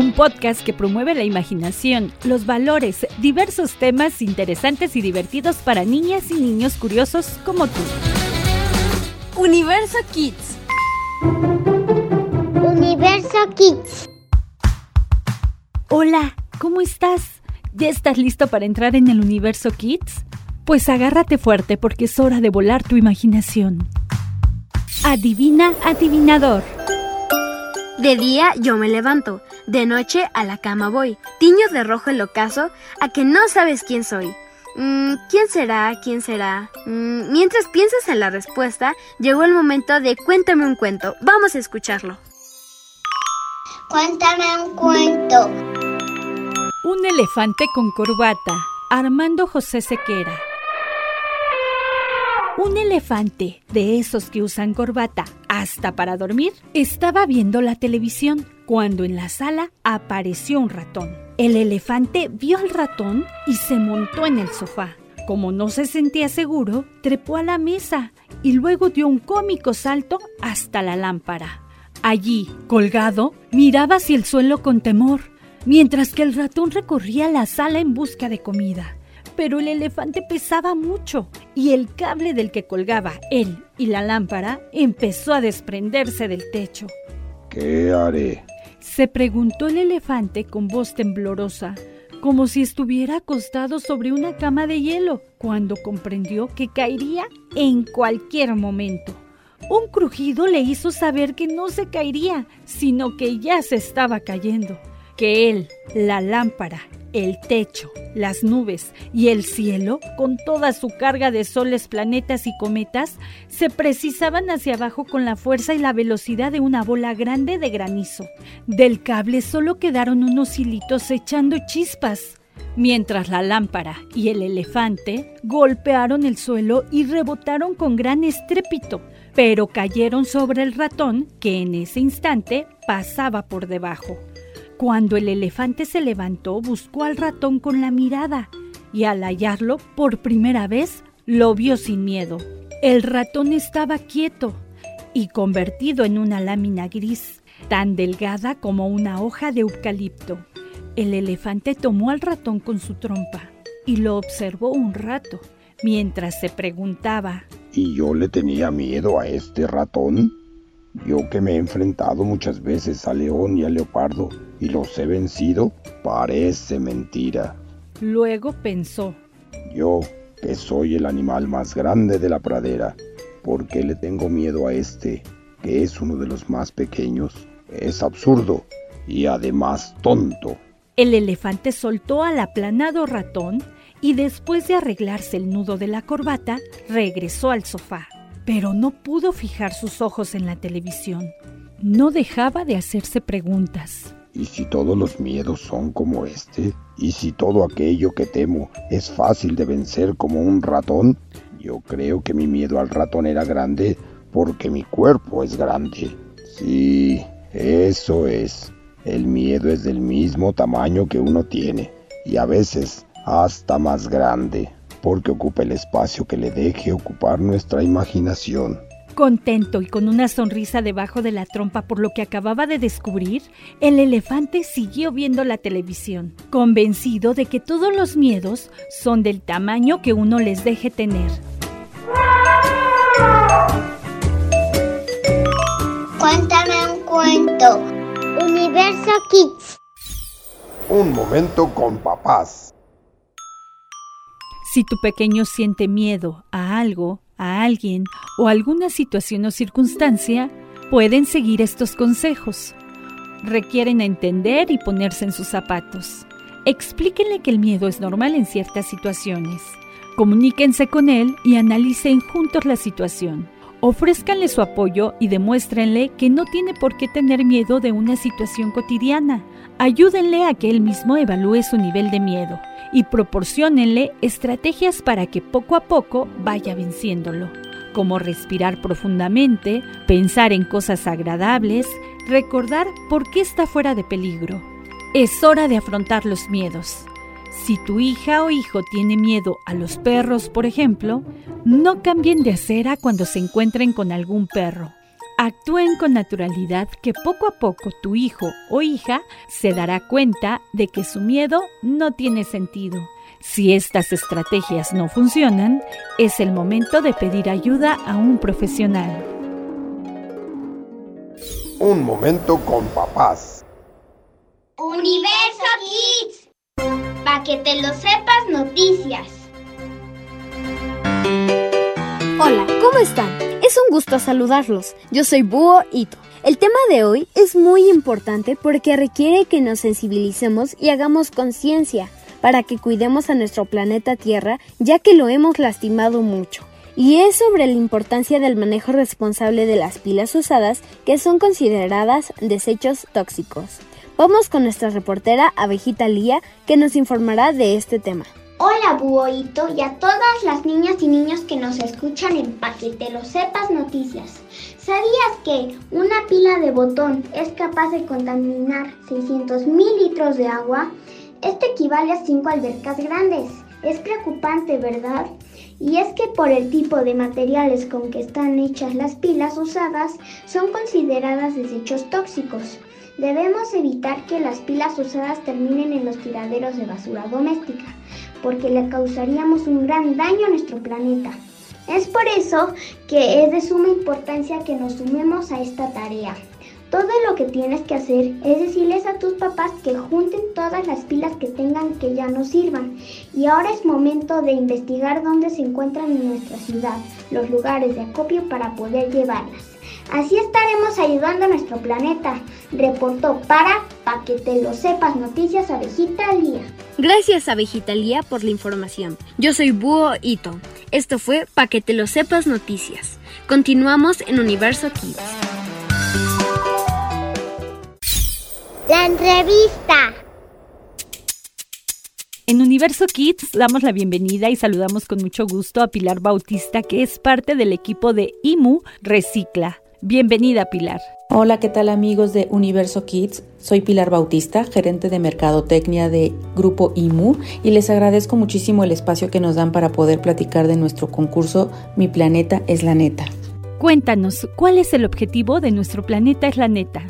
un podcast que promueve la imaginación, los valores, diversos temas interesantes y divertidos para niñas y niños curiosos como tú. Universo Kids. Universo Kids. Hola, ¿cómo estás? ¿Ya estás listo para entrar en el Universo Kids? Pues agárrate fuerte porque es hora de volar tu imaginación. Adivina, adivinador. De día yo me levanto, de noche a la cama voy. Tiño de rojo el ocaso a que no sabes quién soy. Mm, ¿Quién será? ¿Quién será? Mm, mientras piensas en la respuesta, llegó el momento de cuéntame un cuento. Vamos a escucharlo. Cuéntame un cuento. Un elefante con corbata. Armando José Sequera. Un elefante, de esos que usan corbata hasta para dormir, estaba viendo la televisión cuando en la sala apareció un ratón. El elefante vio al ratón y se montó en el sofá. Como no se sentía seguro, trepó a la mesa y luego dio un cómico salto hasta la lámpara. Allí, colgado, miraba hacia el suelo con temor, mientras que el ratón recorría la sala en busca de comida pero el elefante pesaba mucho y el cable del que colgaba él y la lámpara empezó a desprenderse del techo. ¿Qué haré? Se preguntó el elefante con voz temblorosa, como si estuviera acostado sobre una cama de hielo, cuando comprendió que caería en cualquier momento. Un crujido le hizo saber que no se caería, sino que ya se estaba cayendo, que él, la lámpara el techo, las nubes y el cielo, con toda su carga de soles, planetas y cometas, se precisaban hacia abajo con la fuerza y la velocidad de una bola grande de granizo. Del cable solo quedaron unos hilitos echando chispas, mientras la lámpara y el elefante golpearon el suelo y rebotaron con gran estrépito, pero cayeron sobre el ratón que en ese instante pasaba por debajo. Cuando el elefante se levantó, buscó al ratón con la mirada y al hallarlo por primera vez, lo vio sin miedo. El ratón estaba quieto y convertido en una lámina gris, tan delgada como una hoja de eucalipto. El elefante tomó al ratón con su trompa y lo observó un rato, mientras se preguntaba ¿Y yo le tenía miedo a este ratón? Yo que me he enfrentado muchas veces a león y a leopardo y los he vencido, parece mentira. Luego pensó. Yo, que soy el animal más grande de la pradera, ¿por qué le tengo miedo a este, que es uno de los más pequeños? Es absurdo y además tonto. El elefante soltó al aplanado ratón y después de arreglarse el nudo de la corbata, regresó al sofá pero no pudo fijar sus ojos en la televisión. No dejaba de hacerse preguntas. ¿Y si todos los miedos son como este? ¿Y si todo aquello que temo es fácil de vencer como un ratón? Yo creo que mi miedo al ratón era grande porque mi cuerpo es grande. Sí, eso es. El miedo es del mismo tamaño que uno tiene y a veces hasta más grande porque ocupa el espacio que le deje ocupar nuestra imaginación. Contento y con una sonrisa debajo de la trompa por lo que acababa de descubrir, el elefante siguió viendo la televisión, convencido de que todos los miedos son del tamaño que uno les deje tener. Cuéntame un cuento. Universo Kids. Un momento con papás. Si tu pequeño siente miedo a algo, a alguien o alguna situación o circunstancia, pueden seguir estos consejos. Requieren entender y ponerse en sus zapatos. Explíquenle que el miedo es normal en ciertas situaciones. Comuníquense con él y analicen juntos la situación. Ofrézcanle su apoyo y demuéstrenle que no tiene por qué tener miedo de una situación cotidiana. Ayúdenle a que él mismo evalúe su nivel de miedo y proporcionenle estrategias para que poco a poco vaya venciéndolo, como respirar profundamente, pensar en cosas agradables, recordar por qué está fuera de peligro. Es hora de afrontar los miedos. Si tu hija o hijo tiene miedo a los perros, por ejemplo, no cambien de acera cuando se encuentren con algún perro. Actúen con naturalidad que poco a poco tu hijo o hija se dará cuenta de que su miedo no tiene sentido. Si estas estrategias no funcionan, es el momento de pedir ayuda a un profesional. Un momento con papás. Universo Kids. Para que te lo sepas noticias. Hola, ¿cómo están? Es un gusto saludarlos. Yo soy Búho Ito. El tema de hoy es muy importante porque requiere que nos sensibilicemos y hagamos conciencia para que cuidemos a nuestro planeta Tierra ya que lo hemos lastimado mucho. Y es sobre la importancia del manejo responsable de las pilas usadas que son consideradas desechos tóxicos. Vamos con nuestra reportera Abejita Lía que nos informará de este tema. Hola Buoito y a todas las niñas y niños que nos escuchan en Pa' que te lo sepas noticias. ¿Sabías que una pila de botón es capaz de contaminar 600 mil litros de agua? Esto equivale a 5 albercas grandes. Es preocupante, ¿verdad? Y es que por el tipo de materiales con que están hechas las pilas usadas, son consideradas desechos tóxicos. Debemos evitar que las pilas usadas terminen en los tiraderos de basura doméstica, porque le causaríamos un gran daño a nuestro planeta. Es por eso que es de suma importancia que nos sumemos a esta tarea. Todo lo que tienes que hacer es decirles a tus papás que junten todas las pilas que tengan que ya no sirvan. Y ahora es momento de investigar dónde se encuentran en nuestra ciudad los lugares de acopio para poder llevarlas. Así estaremos ayudando a nuestro planeta. Reportó para, para que te lo sepas, Noticias Abejita Lía. Gracias Abejita Lía por la información. Yo soy Búho Ito. Esto fue Pa' que te lo sepas noticias. Continuamos en Universo Kids. La entrevista. En Universo Kids damos la bienvenida y saludamos con mucho gusto a Pilar Bautista, que es parte del equipo de IMU Recicla. Bienvenida, Pilar. Hola, ¿qué tal amigos de Universo Kids? Soy Pilar Bautista, gerente de Mercadotecnia de Grupo IMU y les agradezco muchísimo el espacio que nos dan para poder platicar de nuestro concurso Mi Planeta es la Neta. Cuéntanos, ¿cuál es el objetivo de nuestro planeta es la neta?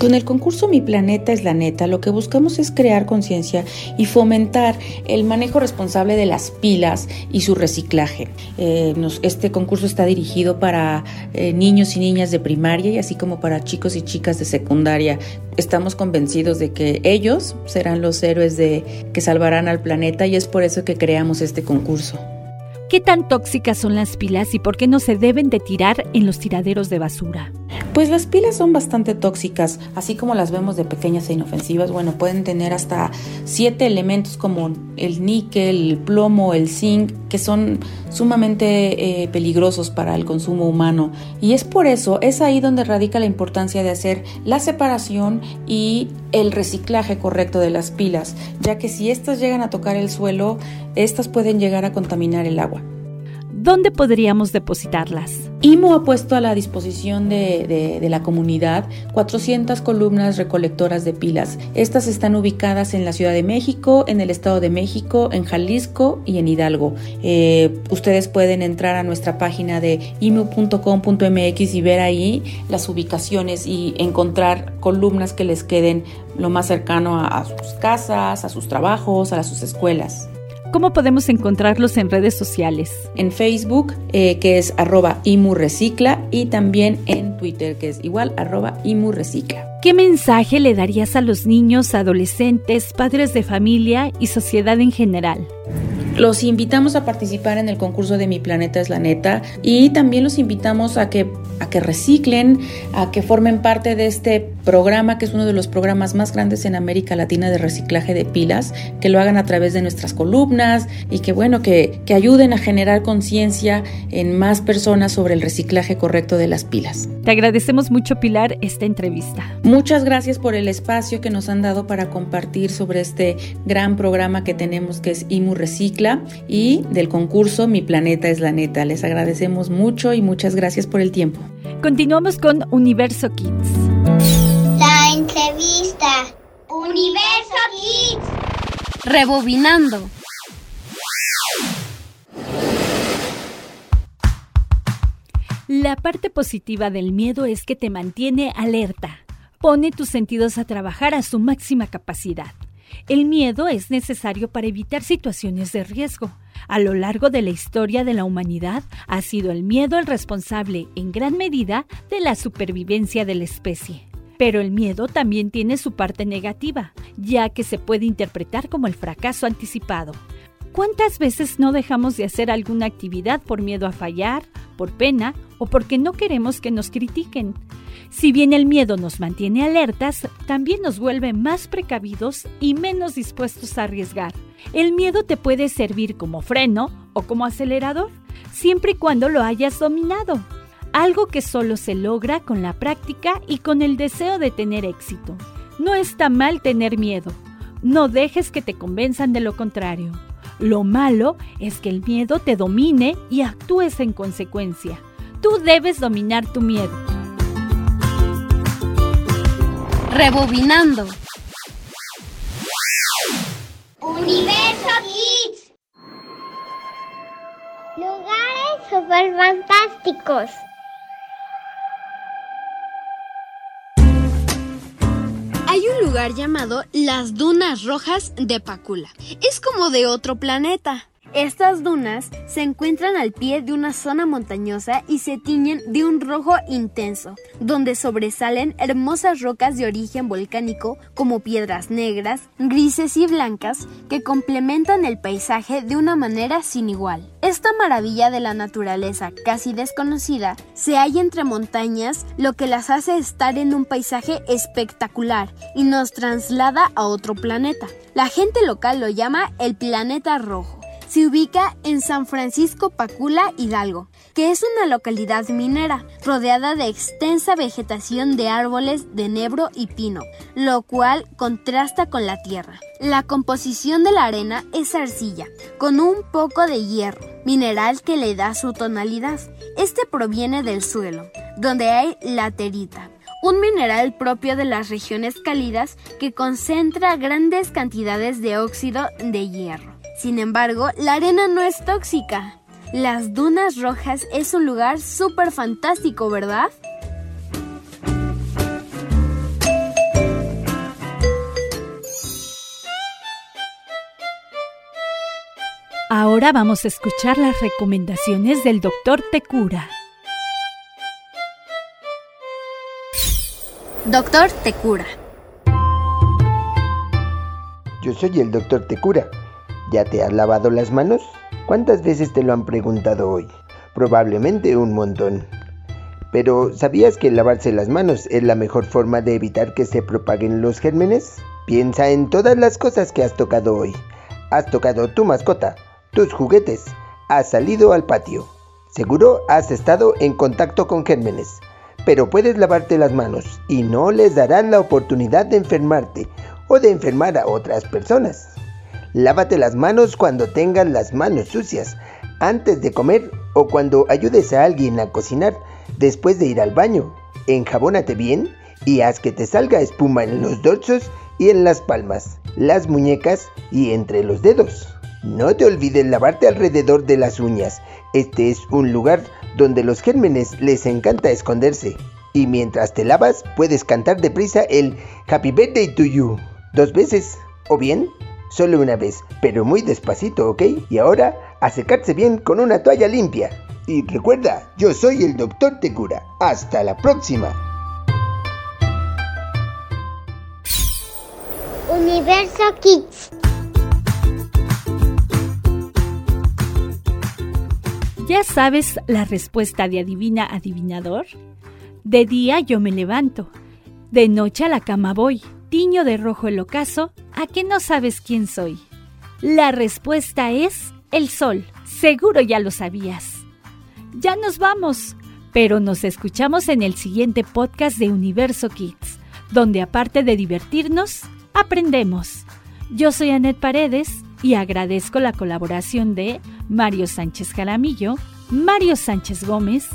Con el concurso Mi Planeta es la Neta, lo que buscamos es crear conciencia y fomentar el manejo responsable de las pilas y su reciclaje. Eh, este concurso está dirigido para eh, niños y niñas de primaria y así como para chicos y chicas de secundaria. Estamos convencidos de que ellos serán los héroes de, que salvarán al planeta y es por eso que creamos este concurso. ¿Qué tan tóxicas son las pilas y por qué no se deben de tirar en los tiraderos de basura? Pues las pilas son bastante tóxicas, así como las vemos de pequeñas e inofensivas. Bueno, pueden tener hasta siete elementos como el níquel, el plomo, el zinc, que son sumamente eh, peligrosos para el consumo humano. Y es por eso, es ahí donde radica la importancia de hacer la separación y el reciclaje correcto de las pilas, ya que si estas llegan a tocar el suelo, estas pueden llegar a contaminar el agua. ¿Dónde podríamos depositarlas? IMO ha puesto a la disposición de, la comunidad 400 columnas recolectoras de pilas. Estas están ubicadas en la Ciudad de México, en el Estado de México, en Jalisco y en Hidalgo. Eh, ustedes pueden entrar a nuestra página de imu.com.mx y ver ahí las ubicaciones y encontrar columnas que les queden lo más cercano a sus casas, a sus trabajos, a sus escuelas ¿Cómo podemos encontrarlos en redes sociales? en Facebook, eh, que es arroba imurrecicla, y también en Twitter, que es igual arroba imurrecicla. ¿Qué mensaje le darías a los niños, adolescentes, padres de familia y sociedad en general? Los invitamos a participar en el concurso de Mi Planeta es la Neta y también los invitamos a que, a que reciclen, a que formen parte de este programa, que es uno de los programas más grandes en América Latina de reciclaje de pilas, que lo hagan a través de nuestras columnas y que, bueno, que, que ayuden a generar conciencia en más personas sobre el reciclaje correcto de las pilas. Te agradecemos mucho, Pilar, esta entrevista. Muchas gracias por el espacio que nos han dado para compartir sobre este gran programa que tenemos que es IMU Recicla y del concurso Mi Planeta es la Neta. Les agradecemos mucho y muchas gracias por el tiempo. Continuamos con Universo Kids. Universo Kids. Rebobinando. La parte positiva del miedo es que te mantiene alerta. Pone tus sentidos a trabajar a su máxima capacidad. El miedo es necesario para evitar situaciones de riesgo. A lo largo de la historia de la humanidad ha sido el miedo el responsable, en gran medida, de la supervivencia de la especie. Pero el miedo también tiene su parte negativa, ya que se puede interpretar como el fracaso anticipado. ¿Cuántas veces no dejamos de hacer alguna actividad por miedo a fallar, por pena o porque no queremos que nos critiquen? Si bien el miedo nos mantiene alertas, también nos vuelve más precavidos y menos dispuestos a arriesgar. El miedo te puede servir como freno o como acelerador, siempre y cuando lo hayas dominado. Algo que solo se logra con la práctica y con el deseo de tener éxito. No está mal tener miedo. No dejes que te convenzan de lo contrario. Lo malo es que el miedo te domine y actúes en consecuencia. Tú debes dominar tu miedo. Rebobinando. Universo Kids. Lugares super fantásticos. Lugar llamado las Dunas Rojas de Pacula. Es como de otro planeta. Estas dunas se encuentran al pie de una zona montañosa y se tiñen de un rojo intenso, donde sobresalen hermosas rocas de origen volcánico como piedras negras, grises y blancas que complementan el paisaje de una manera sin igual. Esta maravilla de la naturaleza casi desconocida se halla entre montañas, lo que las hace estar en un paisaje espectacular y nos traslada a otro planeta. La gente local lo llama el planeta rojo se ubica en San Francisco Pacula, Hidalgo, que es una localidad minera rodeada de extensa vegetación de árboles de nebro y pino, lo cual contrasta con la tierra. La composición de la arena es arcilla, con un poco de hierro, mineral que le da su tonalidad. Este proviene del suelo, donde hay laterita, un mineral propio de las regiones cálidas que concentra grandes cantidades de óxido de hierro. Sin embargo, la arena no es tóxica. Las Dunas Rojas es un lugar súper fantástico, ¿verdad? Ahora vamos a escuchar las recomendaciones del doctor Tecura. Doctor Tecura. Yo soy el doctor Tecura ¿Ya te has lavado las manos? ¿Cuántas veces te lo han preguntado hoy? Probablemente un montón. Pero ¿sabías que lavarse las manos es la mejor forma de evitar que se propaguen los gérmenes? Piensa en todas las cosas que has tocado hoy. Has tocado tu mascota, tus juguetes, has salido al patio. Seguro has estado en contacto con gérmenes, pero puedes lavarte las manos y no les darán la oportunidad de enfermarte o de enfermar a otras personas. Lávate las manos cuando tengas las manos sucias, antes de comer o cuando ayudes a alguien a cocinar después de ir al baño. Enjabónate bien y haz que te salga espuma en los dorsos y en las palmas, las muñecas y entre los dedos. No te olvides lavarte alrededor de las uñas. Este es un lugar donde los gérmenes les encanta esconderse. Y mientras te lavas, puedes cantar deprisa el Happy Birthday to You dos veces. O bien, Solo una vez, pero muy despacito, ¿ok? Y ahora, a secarse bien con una toalla limpia. Y recuerda, yo soy el doctor Tecura. Hasta la próxima. Universo Kids. ¿Ya sabes la respuesta de adivina adivinador? De día yo me levanto, de noche a la cama voy tiño de rojo el ocaso, ¿a que no sabes quién soy? La respuesta es el sol. Seguro ya lo sabías. Ya nos vamos, pero nos escuchamos en el siguiente podcast de Universo Kids, donde aparte de divertirnos, aprendemos. Yo soy Anet Paredes y agradezco la colaboración de Mario Sánchez Jaramillo, Mario Sánchez Gómez,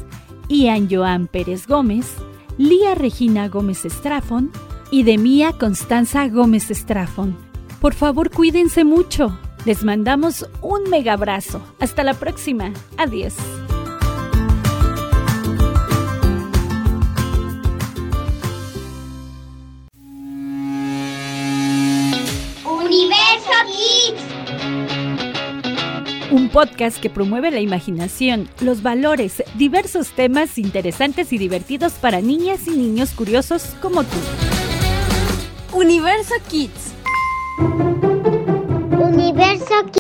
Ian Joan Pérez Gómez, Lía Regina Gómez Estrafón, y de mía Constanza Gómez Estrafón. Por favor, cuídense mucho. Les mandamos un mega abrazo. Hasta la próxima. Adiós. Universo Kids. Un podcast que promueve la imaginación, los valores, diversos temas interesantes y divertidos para niñas y niños curiosos como tú. Universo Kids. Universo